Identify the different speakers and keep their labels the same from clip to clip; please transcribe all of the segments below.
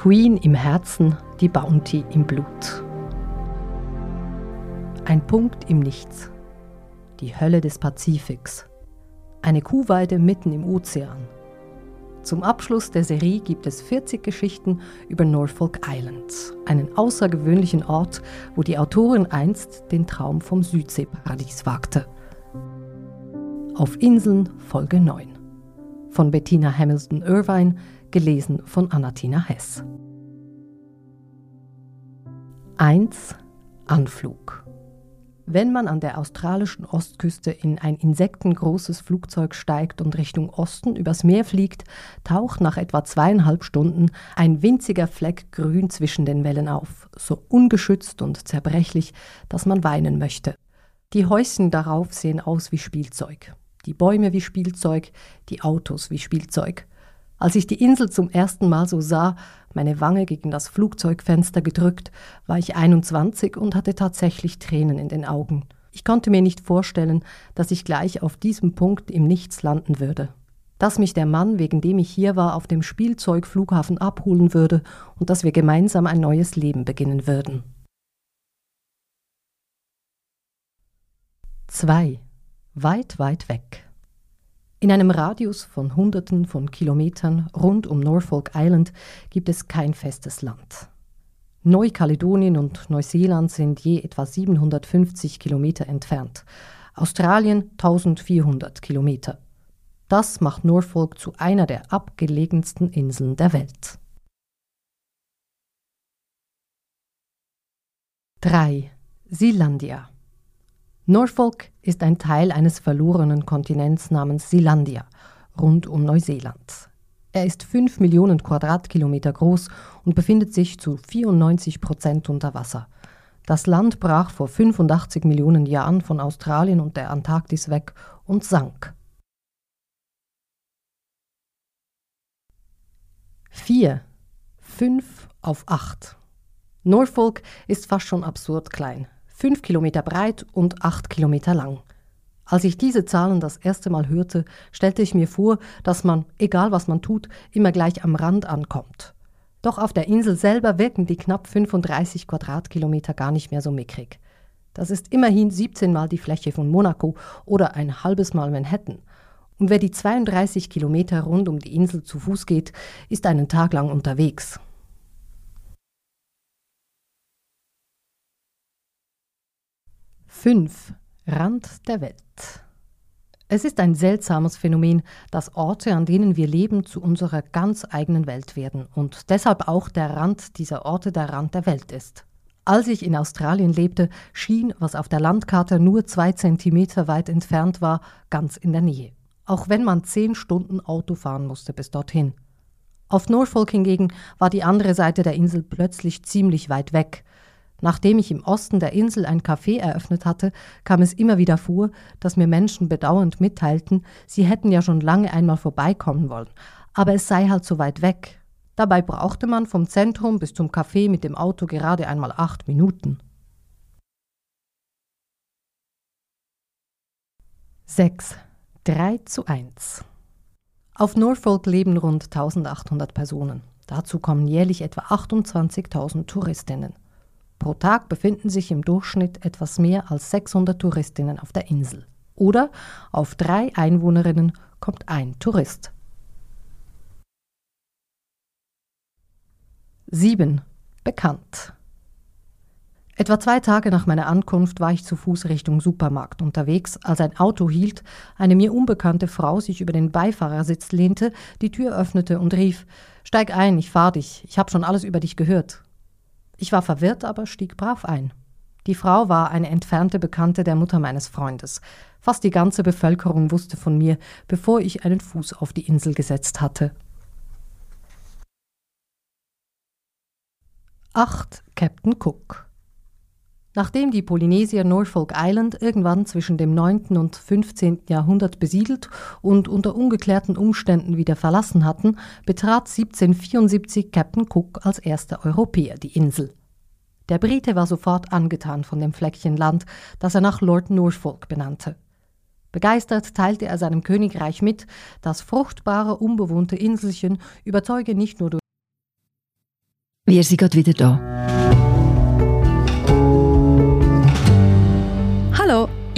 Speaker 1: Queen im Herzen, die Bounty im Blut. Ein Punkt im Nichts. Die Hölle des Pazifiks. Eine Kuhweide mitten im Ozean. Zum Abschluss der Serie gibt es 40 Geschichten über Norfolk Island, einen außergewöhnlichen Ort, wo die Autorin einst den Traum vom Südseeparadies wagte. Auf Inseln Folge 9 von Bettina Hamilton Irvine, gelesen von Anatina Hess. 1. Anflug. Wenn man an der australischen Ostküste in ein insektengroßes Flugzeug steigt und Richtung Osten übers Meer fliegt, taucht nach etwa zweieinhalb Stunden ein winziger Fleck grün zwischen den Wellen auf, so ungeschützt und zerbrechlich, dass man weinen möchte. Die Häuschen darauf sehen aus wie Spielzeug, die Bäume wie Spielzeug, die Autos wie Spielzeug. Als ich die Insel zum ersten Mal so sah, meine Wange gegen das Flugzeugfenster gedrückt, war ich 21 und hatte tatsächlich Tränen in den Augen. Ich konnte mir nicht vorstellen, dass ich gleich auf diesem Punkt im Nichts landen würde. Dass mich der Mann, wegen dem ich hier war, auf dem Spielzeugflughafen abholen würde und dass wir gemeinsam ein neues Leben beginnen würden. 2. Weit, weit weg. In einem Radius von Hunderten von Kilometern rund um Norfolk Island gibt es kein festes Land. Neukaledonien und Neuseeland sind je etwa 750 Kilometer entfernt, Australien 1400 Kilometer. Das macht Norfolk zu einer der abgelegensten Inseln der Welt. 3. Sealandia Norfolk ist ein Teil eines verlorenen Kontinents namens Sealandia, rund um Neuseeland. Er ist 5 Millionen Quadratkilometer groß und befindet sich zu 94 Prozent unter Wasser. Das Land brach vor 85 Millionen Jahren von Australien und der Antarktis weg und sank. 4. 5 auf 8. Norfolk ist fast schon absurd klein fünf Kilometer breit und acht Kilometer lang. Als ich diese Zahlen das erste Mal hörte, stellte ich mir vor, dass man, egal was man tut, immer gleich am Rand ankommt. Doch auf der Insel selber wirken die knapp 35 Quadratkilometer gar nicht mehr so mickrig. Das ist immerhin 17 Mal die Fläche von Monaco oder ein halbes Mal Manhattan. Und wer die 32 Kilometer rund um die Insel zu Fuß geht, ist einen Tag lang unterwegs. 5. Rand der Welt. Es ist ein seltsames Phänomen, dass Orte, an denen wir leben, zu unserer ganz eigenen Welt werden und deshalb auch der Rand dieser Orte der Rand der Welt ist. Als ich in Australien lebte, schien, was auf der Landkarte nur zwei Zentimeter weit entfernt war, ganz in der Nähe. Auch wenn man zehn Stunden Auto fahren musste bis dorthin. Auf Norfolk hingegen war die andere Seite der Insel plötzlich ziemlich weit weg, Nachdem ich im Osten der Insel ein Café eröffnet hatte, kam es immer wieder vor, dass mir Menschen bedauernd mitteilten, sie hätten ja schon lange einmal vorbeikommen wollen, aber es sei halt so weit weg. Dabei brauchte man vom Zentrum bis zum Café mit dem Auto gerade einmal acht Minuten. 6. 3 zu 1 Auf Norfolk leben rund 1800 Personen. Dazu kommen jährlich etwa 28.000 Touristinnen. Pro Tag befinden sich im Durchschnitt etwas mehr als 600 Touristinnen auf der Insel. Oder auf drei Einwohnerinnen kommt ein Tourist. 7. Bekannt. Etwa zwei Tage nach meiner Ankunft war ich zu Fuß Richtung Supermarkt unterwegs, als ein Auto hielt, eine mir unbekannte Frau sich über den Beifahrersitz lehnte, die Tür öffnete und rief Steig ein, ich fahr dich, ich habe schon alles über dich gehört. Ich war verwirrt, aber stieg brav ein. Die Frau war eine entfernte Bekannte der Mutter meines Freundes. Fast die ganze Bevölkerung wusste von mir, bevor ich einen Fuß auf die Insel gesetzt hatte. 8. Captain Cook Nachdem die Polynesier Norfolk Island irgendwann zwischen dem 9. und 15. Jahrhundert besiedelt und unter ungeklärten Umständen wieder verlassen hatten, betrat 1774 Captain Cook als erster Europäer die Insel. Der Brite war sofort angetan von dem Fleckchen Land, das er nach Lord Norfolk benannte. Begeistert teilte er seinem Königreich mit, das fruchtbare, unbewohnte Inselchen überzeuge nicht nur durch.
Speaker 2: Wir sind gerade wieder da.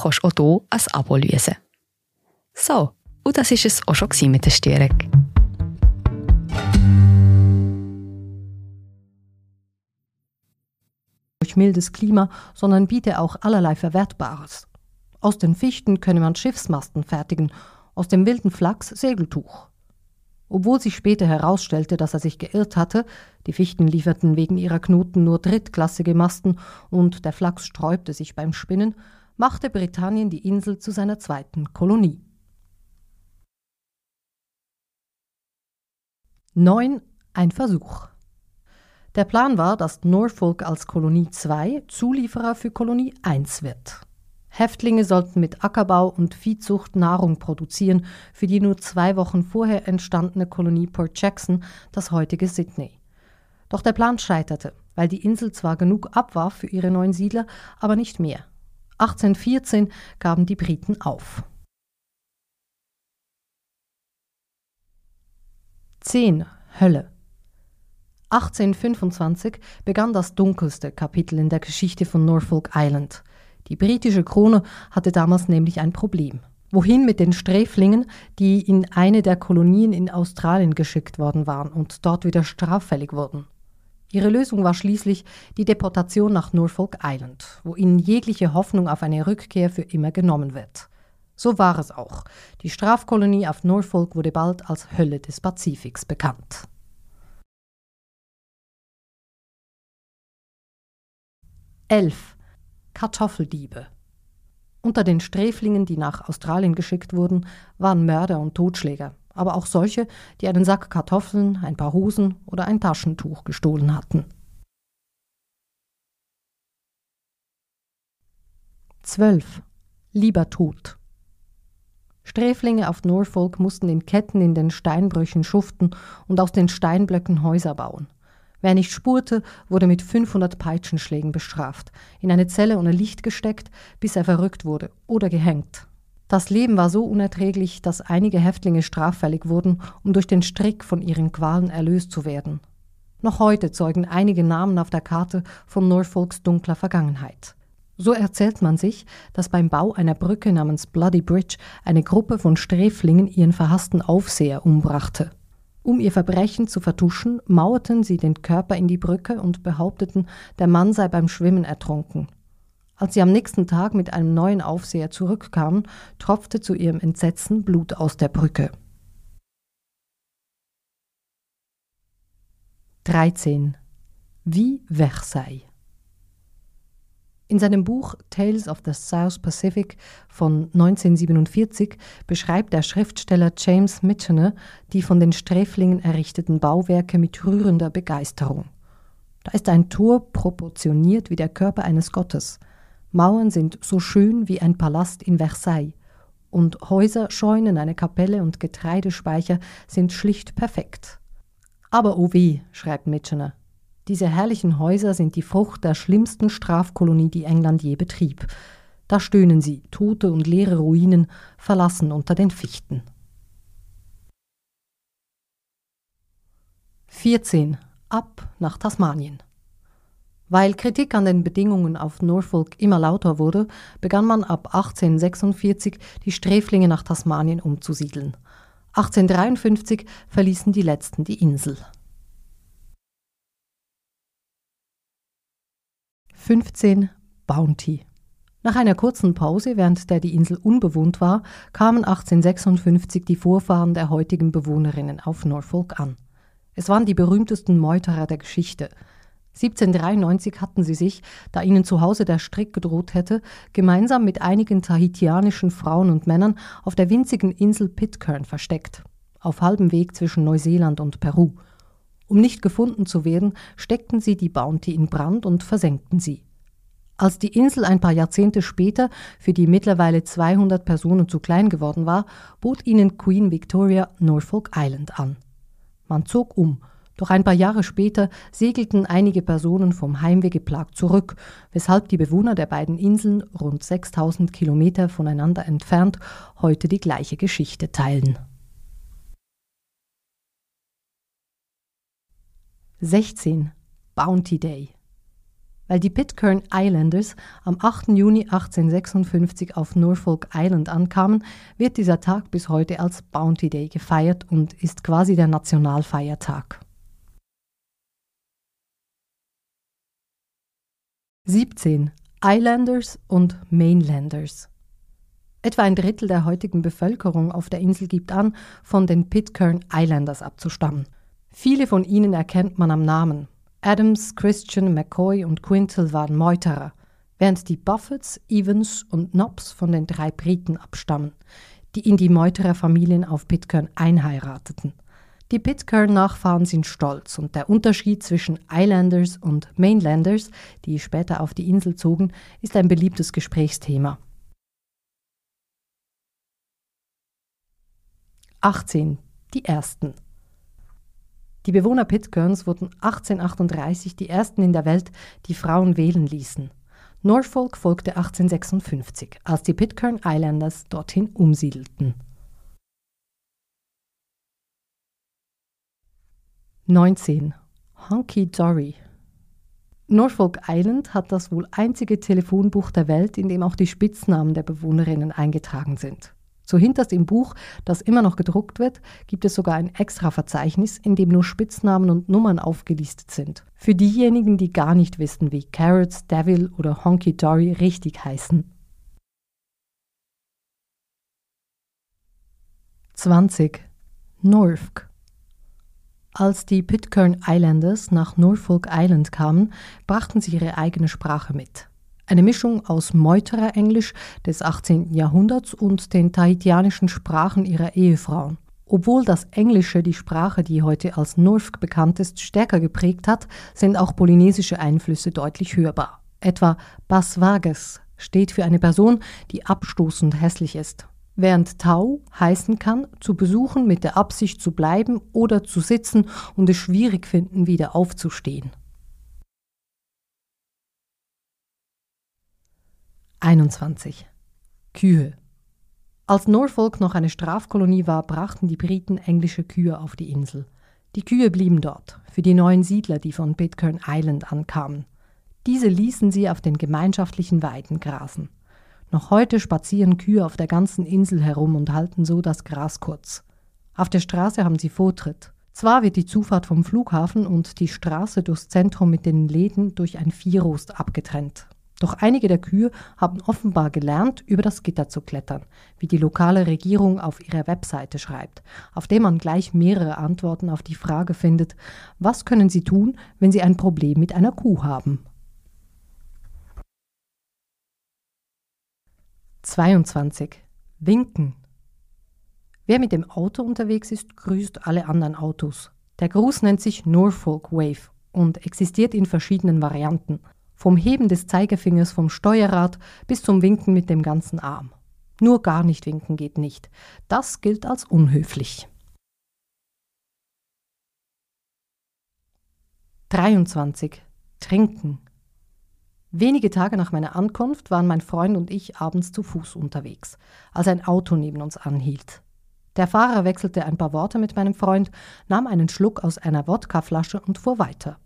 Speaker 2: kannst du auch hier ein Abo lösen. So, und das war es auch schon mit der Störung.
Speaker 1: Durch mildes Klima, sondern biete auch allerlei Verwertbares. Aus den Fichten könne man Schiffsmasten fertigen, aus dem wilden Flachs Segeltuch. Obwohl sich später herausstellte, dass er sich geirrt hatte, die Fichten lieferten wegen ihrer Knoten nur drittklassige Masten und der Flachs sträubte sich beim Spinnen, machte Britannien die Insel zu seiner zweiten Kolonie. 9. Ein Versuch. Der Plan war, dass Norfolk als Kolonie 2 Zulieferer für Kolonie 1 wird. Häftlinge sollten mit Ackerbau und Viehzucht Nahrung produzieren für die nur zwei Wochen vorher entstandene Kolonie Port Jackson, das heutige Sydney. Doch der Plan scheiterte, weil die Insel zwar genug abwarf für ihre neuen Siedler, aber nicht mehr. 1814 gaben die Briten auf. 10. Hölle 1825 begann das dunkelste Kapitel in der Geschichte von Norfolk Island – die britische Krone hatte damals nämlich ein Problem. Wohin mit den Sträflingen, die in eine der Kolonien in Australien geschickt worden waren und dort wieder straffällig wurden? Ihre Lösung war schließlich die Deportation nach Norfolk Island, wo ihnen jegliche Hoffnung auf eine Rückkehr für immer genommen wird. So war es auch. Die Strafkolonie auf Norfolk wurde bald als Hölle des Pazifiks bekannt. Elf. Kartoffeldiebe. Unter den Sträflingen, die nach Australien geschickt wurden, waren Mörder und Totschläger, aber auch solche, die einen Sack Kartoffeln, ein paar Hosen oder ein Taschentuch gestohlen hatten. 12. Lieber tot. Sträflinge auf Norfolk mussten in Ketten in den Steinbrüchen schuften und aus den Steinblöcken Häuser bauen. Wer nicht spurte, wurde mit 500 Peitschenschlägen bestraft, in eine Zelle ohne Licht gesteckt, bis er verrückt wurde oder gehängt. Das Leben war so unerträglich, dass einige Häftlinge straffällig wurden, um durch den Strick von ihren Qualen erlöst zu werden. Noch heute zeugen einige Namen auf der Karte von Norfolks dunkler Vergangenheit. So erzählt man sich, dass beim Bau einer Brücke namens Bloody Bridge eine Gruppe von Sträflingen ihren verhassten Aufseher umbrachte. Um ihr Verbrechen zu vertuschen, mauerten sie den Körper in die Brücke und behaupteten, der Mann sei beim Schwimmen ertrunken. Als sie am nächsten Tag mit einem neuen Aufseher zurückkamen, tropfte zu ihrem Entsetzen Blut aus der Brücke. 13. Wie Versailles in seinem Buch Tales of the South Pacific von 1947 beschreibt der Schriftsteller James Michener die von den Sträflingen errichteten Bauwerke mit rührender Begeisterung. Da ist ein Tor proportioniert wie der Körper eines Gottes. Mauern sind so schön wie ein Palast in Versailles. Und Häuser, Scheunen, eine Kapelle und Getreidespeicher sind schlicht perfekt. Aber oh weh, schreibt Michener, diese herrlichen Häuser sind die Frucht der schlimmsten Strafkolonie, die England je betrieb. Da stöhnen sie, tote und leere Ruinen, verlassen unter den Fichten. 14. Ab nach Tasmanien. Weil Kritik an den Bedingungen auf Norfolk immer lauter wurde, begann man ab 1846 die Sträflinge nach Tasmanien umzusiedeln. 1853 verließen die letzten die Insel. 15 Bounty. Nach einer kurzen Pause, während der die Insel unbewohnt war, kamen 1856 die Vorfahren der heutigen Bewohnerinnen auf Norfolk an. Es waren die berühmtesten Meuterer der Geschichte. 1793 hatten sie sich, da ihnen zu Hause der Strick gedroht hätte, gemeinsam mit einigen tahitianischen Frauen und Männern auf der winzigen Insel Pitcairn versteckt, auf halbem Weg zwischen Neuseeland und Peru. Um nicht gefunden zu werden, steckten sie die Bounty in Brand und versenkten sie. Als die Insel ein paar Jahrzehnte später für die mittlerweile 200 Personen zu klein geworden war, bot ihnen Queen Victoria Norfolk Island an. Man zog um, doch ein paar Jahre später segelten einige Personen vom Heimweh geplagt zurück, weshalb die Bewohner der beiden Inseln, rund 6000 Kilometer voneinander entfernt, heute die gleiche Geschichte teilen. 16. Bounty Day. Weil die Pitcairn Islanders am 8. Juni 1856 auf Norfolk Island ankamen, wird dieser Tag bis heute als Bounty Day gefeiert und ist quasi der Nationalfeiertag. 17. Islanders und Mainlanders. Etwa ein Drittel der heutigen Bevölkerung auf der Insel gibt an, von den Pitcairn Islanders abzustammen. Viele von ihnen erkennt man am Namen. Adams, Christian, McCoy und Quintal waren Meuterer, während die Buffets, Evans und Knobs von den drei Briten abstammen, die in die Meutererfamilien auf Pitcairn einheirateten. Die Pitcairn-Nachfahren sind stolz und der Unterschied zwischen Islanders und Mainlanders, die später auf die Insel zogen, ist ein beliebtes Gesprächsthema. 18. Die Ersten die Bewohner Pitcairns wurden 1838 die ersten in der Welt, die Frauen wählen ließen. Norfolk folgte 1856, als die Pitcairn Islanders dorthin umsiedelten. 19. Hunky Dory Norfolk Island hat das wohl einzige Telefonbuch der Welt, in dem auch die Spitznamen der Bewohnerinnen eingetragen sind. So hinterst im Buch, das immer noch gedruckt wird, gibt es sogar ein extra Verzeichnis, in dem nur Spitznamen und Nummern aufgelistet sind. Für diejenigen, die gar nicht wissen, wie Carrots, Devil oder Honky Dory richtig heißen. 20. Norfolk Als die Pitcairn Islanders nach Norfolk Island kamen, brachten sie ihre eigene Sprache mit. Eine Mischung aus Meuterer-Englisch des 18. Jahrhunderts und den tahitianischen Sprachen ihrer Ehefrauen. Obwohl das Englische die Sprache, die heute als Norfolk bekannt ist, stärker geprägt hat, sind auch polynesische Einflüsse deutlich hörbar. Etwa Baswages steht für eine Person, die abstoßend hässlich ist, während Tau heißen kann, zu besuchen mit der Absicht zu bleiben oder zu sitzen und es schwierig finden, wieder aufzustehen. 21. Kühe. Als Norfolk noch eine Strafkolonie war, brachten die Briten englische Kühe auf die Insel. Die Kühe blieben dort, für die neuen Siedler, die von Pitcairn Island ankamen. Diese ließen sie auf den gemeinschaftlichen Weiden grasen. Noch heute spazieren Kühe auf der ganzen Insel herum und halten so das Gras kurz. Auf der Straße haben sie Vortritt. Zwar wird die Zufahrt vom Flughafen und die Straße durchs Zentrum mit den Läden durch ein Viehrost abgetrennt. Doch einige der Kühe haben offenbar gelernt, über das Gitter zu klettern, wie die lokale Regierung auf ihrer Webseite schreibt, auf dem man gleich mehrere Antworten auf die Frage findet, was können Sie tun, wenn Sie ein Problem mit einer Kuh haben? 22. Winken. Wer mit dem Auto unterwegs ist, grüßt alle anderen Autos. Der Gruß nennt sich Norfolk Wave und existiert in verschiedenen Varianten vom Heben des Zeigefingers vom Steuerrad bis zum Winken mit dem ganzen Arm. Nur gar nicht winken geht nicht. Das gilt als unhöflich. 23. Trinken. Wenige Tage nach meiner Ankunft waren mein Freund und ich abends zu Fuß unterwegs, als ein Auto neben uns anhielt. Der Fahrer wechselte ein paar Worte mit meinem Freund, nahm einen Schluck aus einer Wodkaflasche und fuhr weiter.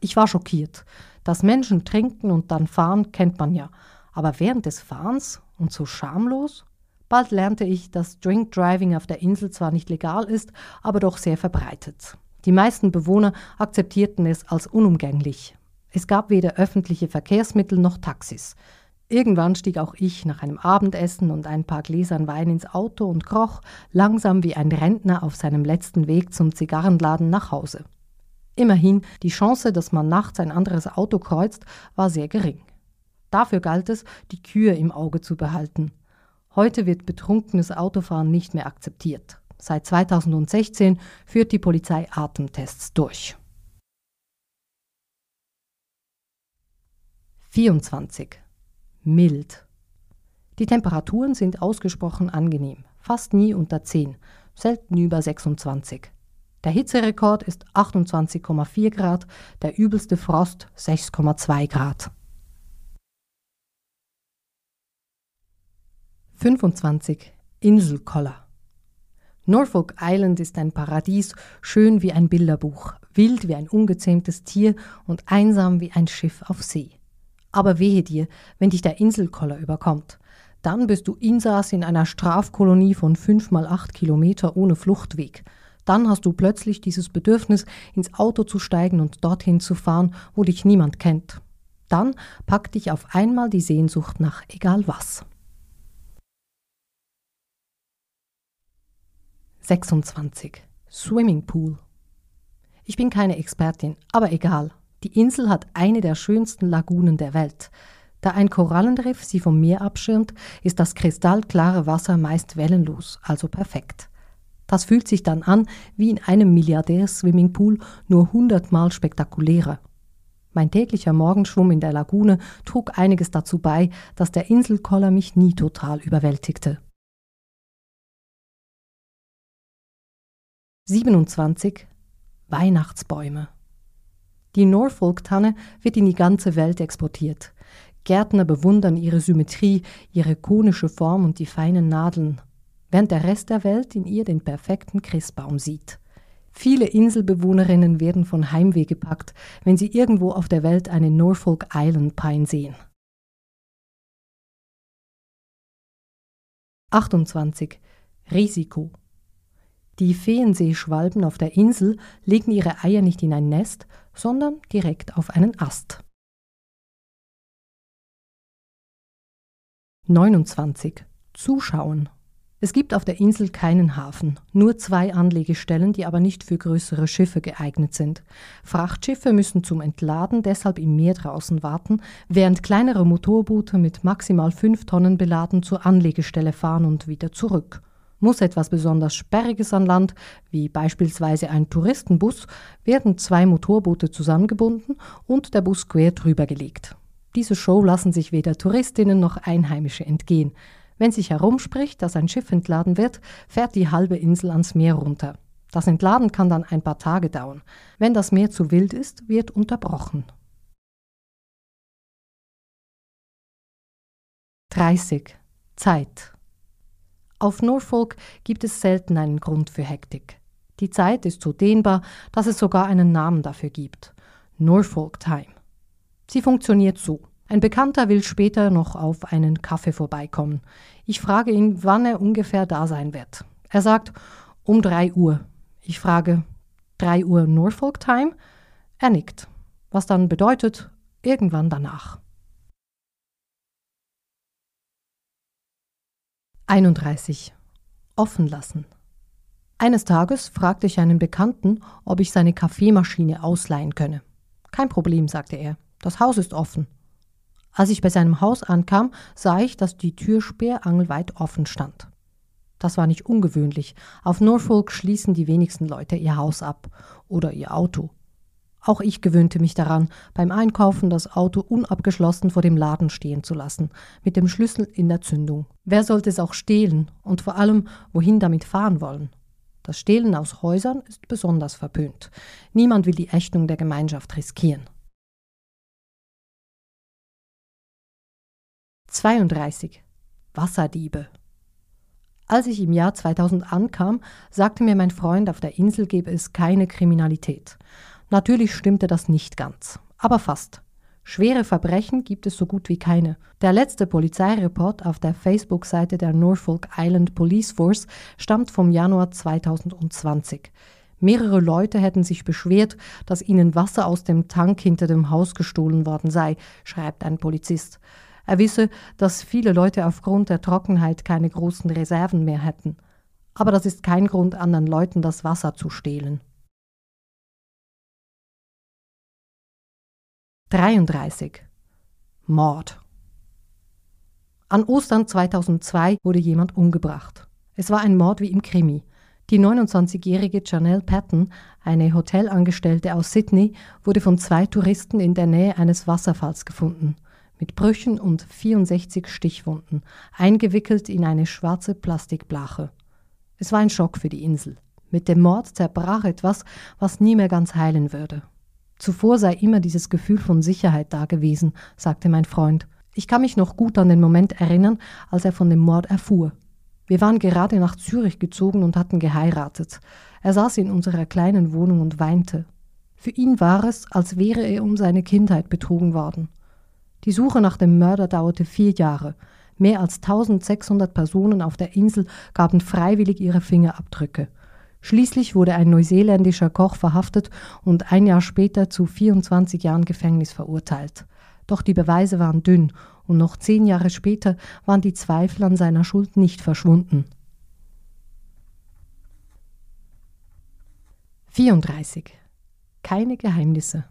Speaker 1: Ich war schockiert. Dass Menschen trinken und dann fahren, kennt man ja. Aber während des Fahrens und so schamlos? Bald lernte ich, dass Drink Driving auf der Insel zwar nicht legal ist, aber doch sehr verbreitet. Die meisten Bewohner akzeptierten es als unumgänglich. Es gab weder öffentliche Verkehrsmittel noch Taxis. Irgendwann stieg auch ich nach einem Abendessen und ein paar Gläsern Wein ins Auto und kroch langsam wie ein Rentner auf seinem letzten Weg zum Zigarrenladen nach Hause. Immerhin, die Chance, dass man nachts ein anderes Auto kreuzt, war sehr gering. Dafür galt es, die Kühe im Auge zu behalten. Heute wird betrunkenes Autofahren nicht mehr akzeptiert. Seit 2016 führt die Polizei Atemtests durch. 24 mild. Die Temperaturen sind ausgesprochen angenehm, fast nie unter 10, selten über 26. Der Hitzerekord ist 28,4 Grad, der übelste Frost 6,2 Grad. 25. Inselkoller. Norfolk Island ist ein Paradies, schön wie ein Bilderbuch, wild wie ein ungezähmtes Tier und einsam wie ein Schiff auf See. Aber wehe dir, wenn dich der Inselkoller überkommt. Dann bist du Insass in einer Strafkolonie von fünf mal acht Kilometer ohne Fluchtweg. Dann hast du plötzlich dieses Bedürfnis, ins Auto zu steigen und dorthin zu fahren, wo dich niemand kennt. Dann packt dich auf einmal die Sehnsucht nach egal was. 26. Swimmingpool. Ich bin keine Expertin, aber egal. Die Insel hat eine der schönsten Lagunen der Welt. Da ein Korallenriff sie vom Meer abschirmt, ist das kristallklare Wasser meist wellenlos, also perfekt. Das fühlt sich dann an wie in einem Milliardärs-Swimmingpool, nur hundertmal spektakulärer. Mein täglicher Morgenschwumm in der Lagune trug einiges dazu bei, dass der Inselkoller mich nie total überwältigte. 27 Weihnachtsbäume die Norfolk-Tanne wird in die ganze Welt exportiert. Gärtner bewundern ihre Symmetrie, ihre konische Form und die feinen Nadeln, während der Rest der Welt in ihr den perfekten Christbaum sieht. Viele Inselbewohnerinnen werden von Heimweh gepackt, wenn sie irgendwo auf der Welt eine Norfolk Island Pine sehen. 28. Risiko die Feenseeschwalben auf der Insel legen ihre Eier nicht in ein Nest, sondern direkt auf einen Ast. 29. Zuschauen. Es gibt auf der Insel keinen Hafen, nur zwei Anlegestellen, die aber nicht für größere Schiffe geeignet sind. Frachtschiffe müssen zum Entladen deshalb im Meer draußen warten, während kleinere Motorboote mit maximal fünf Tonnen beladen zur Anlegestelle fahren und wieder zurück. Muss etwas besonders Sperriges an Land, wie beispielsweise ein Touristenbus, werden zwei Motorboote zusammengebunden und der Bus quer drüber gelegt. Diese Show lassen sich weder Touristinnen noch Einheimische entgehen. Wenn sich herumspricht, dass ein Schiff entladen wird, fährt die halbe Insel ans Meer runter. Das Entladen kann dann ein paar Tage dauern. Wenn das Meer zu wild ist, wird unterbrochen. 30. Zeit. Auf Norfolk gibt es selten einen Grund für Hektik. Die Zeit ist so dehnbar, dass es sogar einen Namen dafür gibt. Norfolk Time. Sie funktioniert so. Ein Bekannter will später noch auf einen Kaffee vorbeikommen. Ich frage ihn, wann er ungefähr da sein wird. Er sagt, um drei Uhr. Ich frage, drei Uhr Norfolk Time? Er nickt. Was dann bedeutet, irgendwann danach. 31. Offen lassen. Eines Tages fragte ich einen Bekannten, ob ich seine Kaffeemaschine ausleihen könne. Kein Problem, sagte er. Das Haus ist offen. Als ich bei seinem Haus ankam, sah ich, dass die Tür sperrangelweit offen stand. Das war nicht ungewöhnlich. Auf Norfolk schließen die wenigsten Leute ihr Haus ab oder ihr Auto. Auch ich gewöhnte mich daran, beim Einkaufen das Auto unabgeschlossen vor dem Laden stehen zu lassen, mit dem Schlüssel in der Zündung. Wer sollte es auch stehlen und vor allem wohin damit fahren wollen? Das Stehlen aus Häusern ist besonders verpönt. Niemand will die Ächtung der Gemeinschaft riskieren. 32. Wasserdiebe. Als ich im Jahr 2000 ankam, sagte mir mein Freund, auf der Insel gebe es keine Kriminalität. Natürlich stimmte das nicht ganz, aber fast. Schwere Verbrechen gibt es so gut wie keine. Der letzte Polizeireport auf der Facebook-Seite der Norfolk Island Police Force stammt vom Januar 2020. Mehrere Leute hätten sich beschwert, dass ihnen Wasser aus dem Tank hinter dem Haus gestohlen worden sei, schreibt ein Polizist. Er wisse, dass viele Leute aufgrund der Trockenheit keine großen Reserven mehr hätten. Aber das ist kein Grund, anderen Leuten das Wasser zu stehlen. 33. Mord. An Ostern 2002 wurde jemand umgebracht. Es war ein Mord wie im Krimi. Die 29-jährige Janelle Patton, eine Hotelangestellte aus Sydney, wurde von zwei Touristen in der Nähe eines Wasserfalls gefunden, mit Brüchen und 64 Stichwunden, eingewickelt in eine schwarze Plastikblache. Es war ein Schock für die Insel. Mit dem Mord zerbrach etwas, was nie mehr ganz heilen würde. Zuvor sei immer dieses Gefühl von Sicherheit da gewesen, sagte mein Freund. Ich kann mich noch gut an den Moment erinnern, als er von dem Mord erfuhr. Wir waren gerade nach Zürich gezogen und hatten geheiratet. Er saß in unserer kleinen Wohnung und weinte. Für ihn war es, als wäre er um seine Kindheit betrogen worden. Die Suche nach dem Mörder dauerte vier Jahre. Mehr als 1600 Personen auf der Insel gaben freiwillig ihre Fingerabdrücke. Schließlich wurde ein neuseeländischer Koch verhaftet und ein Jahr später zu 24 Jahren Gefängnis verurteilt. Doch die Beweise waren dünn und noch zehn Jahre später waren die Zweifel an seiner Schuld nicht verschwunden. 34. Keine Geheimnisse.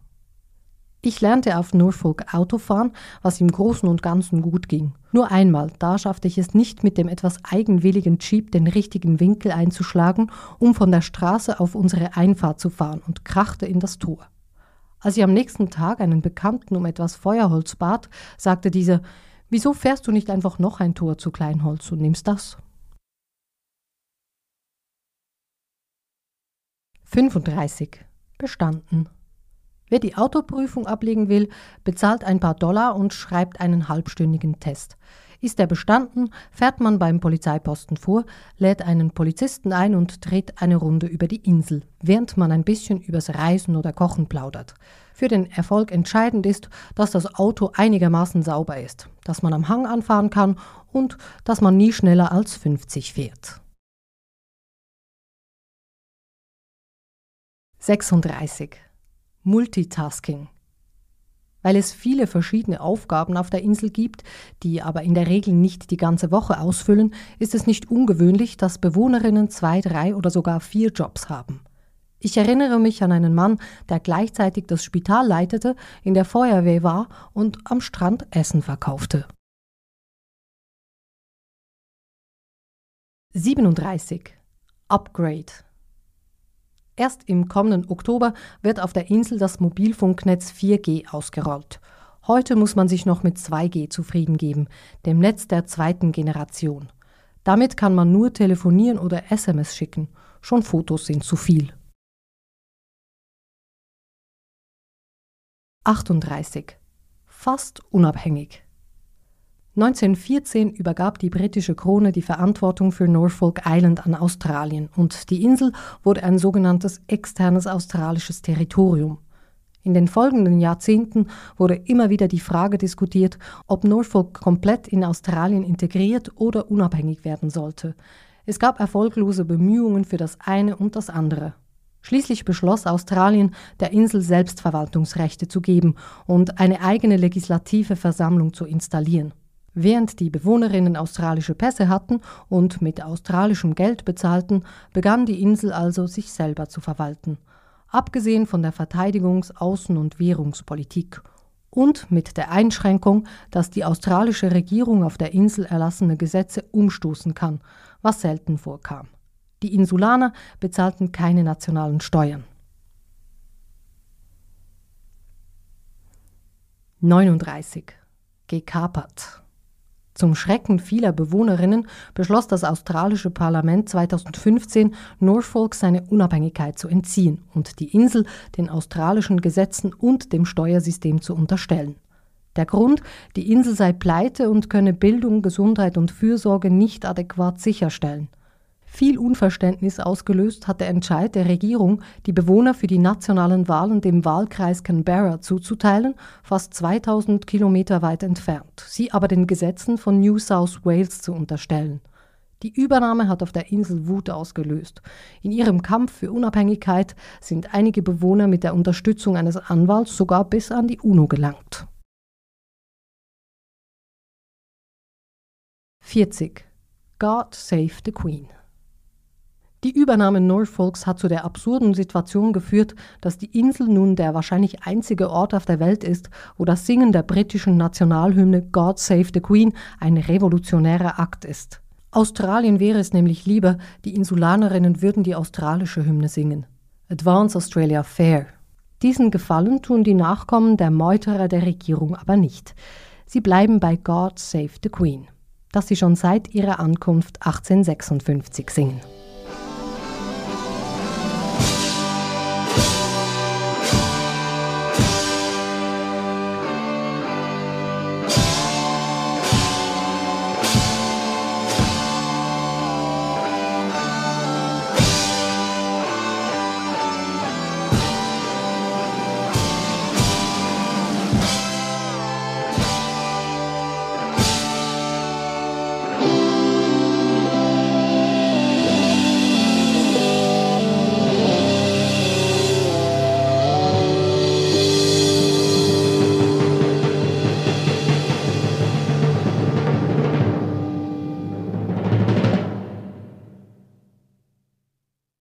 Speaker 1: Ich lernte auf Norfolk Autofahren, was im Großen und Ganzen gut ging. Nur einmal, da schaffte ich es nicht mit dem etwas eigenwilligen Jeep den richtigen Winkel einzuschlagen, um von der Straße auf unsere Einfahrt zu fahren und krachte in das Tor. Als ich am nächsten Tag einen Bekannten um etwas Feuerholz bat, sagte dieser, wieso fährst du nicht einfach noch ein Tor zu Kleinholz und nimmst das? 35. Bestanden. Wer die Autoprüfung ablegen will, bezahlt ein paar Dollar und schreibt einen halbstündigen Test. Ist er bestanden, fährt man beim Polizeiposten vor, lädt einen Polizisten ein und dreht eine Runde über die Insel, während man ein bisschen übers Reisen oder Kochen plaudert. Für den Erfolg entscheidend ist, dass das Auto einigermaßen sauber ist, dass man am Hang anfahren kann und dass man nie schneller als 50 fährt. 36. Multitasking weil es viele verschiedene Aufgaben auf der Insel gibt, die aber in der Regel nicht die ganze Woche ausfüllen, ist es nicht ungewöhnlich, dass Bewohnerinnen zwei, drei oder sogar vier Jobs haben. Ich erinnere mich an einen Mann, der gleichzeitig das Spital leitete, in der Feuerwehr war und am Strand Essen verkaufte. 37. Upgrade Erst im kommenden Oktober wird auf der Insel das Mobilfunknetz 4G ausgerollt. Heute muss man sich noch mit 2G zufrieden geben, dem Netz der zweiten Generation. Damit kann man nur telefonieren oder SMS schicken. Schon Fotos sind zu viel. 38. Fast unabhängig. 1914 übergab die britische Krone die Verantwortung für Norfolk Island an Australien und die Insel wurde ein sogenanntes externes australisches Territorium. In den folgenden Jahrzehnten wurde immer wieder die Frage diskutiert, ob Norfolk komplett in Australien integriert oder unabhängig werden sollte. Es gab erfolglose Bemühungen für das eine und das andere. Schließlich beschloss Australien, der Insel Selbstverwaltungsrechte zu geben und eine eigene legislative Versammlung zu installieren. Während die Bewohnerinnen australische Pässe hatten und mit australischem Geld bezahlten, begann die Insel also sich selber zu verwalten, abgesehen von der Verteidigungs-, Außen- und Währungspolitik und mit der Einschränkung, dass die australische Regierung auf der Insel erlassene Gesetze umstoßen kann, was selten vorkam. Die Insulaner bezahlten keine nationalen Steuern. 39. Gekapert. Zum Schrecken vieler Bewohnerinnen beschloss das australische Parlament 2015, Norfolk seine Unabhängigkeit zu entziehen und die Insel den australischen Gesetzen und dem Steuersystem zu unterstellen. Der Grund, die Insel sei pleite und könne Bildung, Gesundheit und Fürsorge nicht adäquat sicherstellen. Viel Unverständnis ausgelöst hat der Entscheid der Regierung, die Bewohner für die nationalen Wahlen dem Wahlkreis Canberra zuzuteilen, fast 2000 Kilometer weit entfernt, sie aber den Gesetzen von New South Wales zu unterstellen. Die Übernahme hat auf der Insel Wut ausgelöst. In ihrem Kampf für Unabhängigkeit sind einige Bewohner mit der Unterstützung eines Anwalts sogar bis an die UNO gelangt. 40. God Save the Queen. Die Übernahme Norfolks hat zu der absurden Situation geführt, dass die Insel nun der wahrscheinlich einzige Ort auf der Welt ist, wo das Singen der britischen Nationalhymne God Save the Queen ein revolutionärer Akt ist. Australien wäre es nämlich lieber, die Insulanerinnen würden die australische Hymne singen. Advance Australia Fair. Diesen Gefallen tun die Nachkommen der Meuterer der Regierung aber nicht. Sie bleiben bei God Save the Queen, das sie schon seit ihrer Ankunft 1856 singen.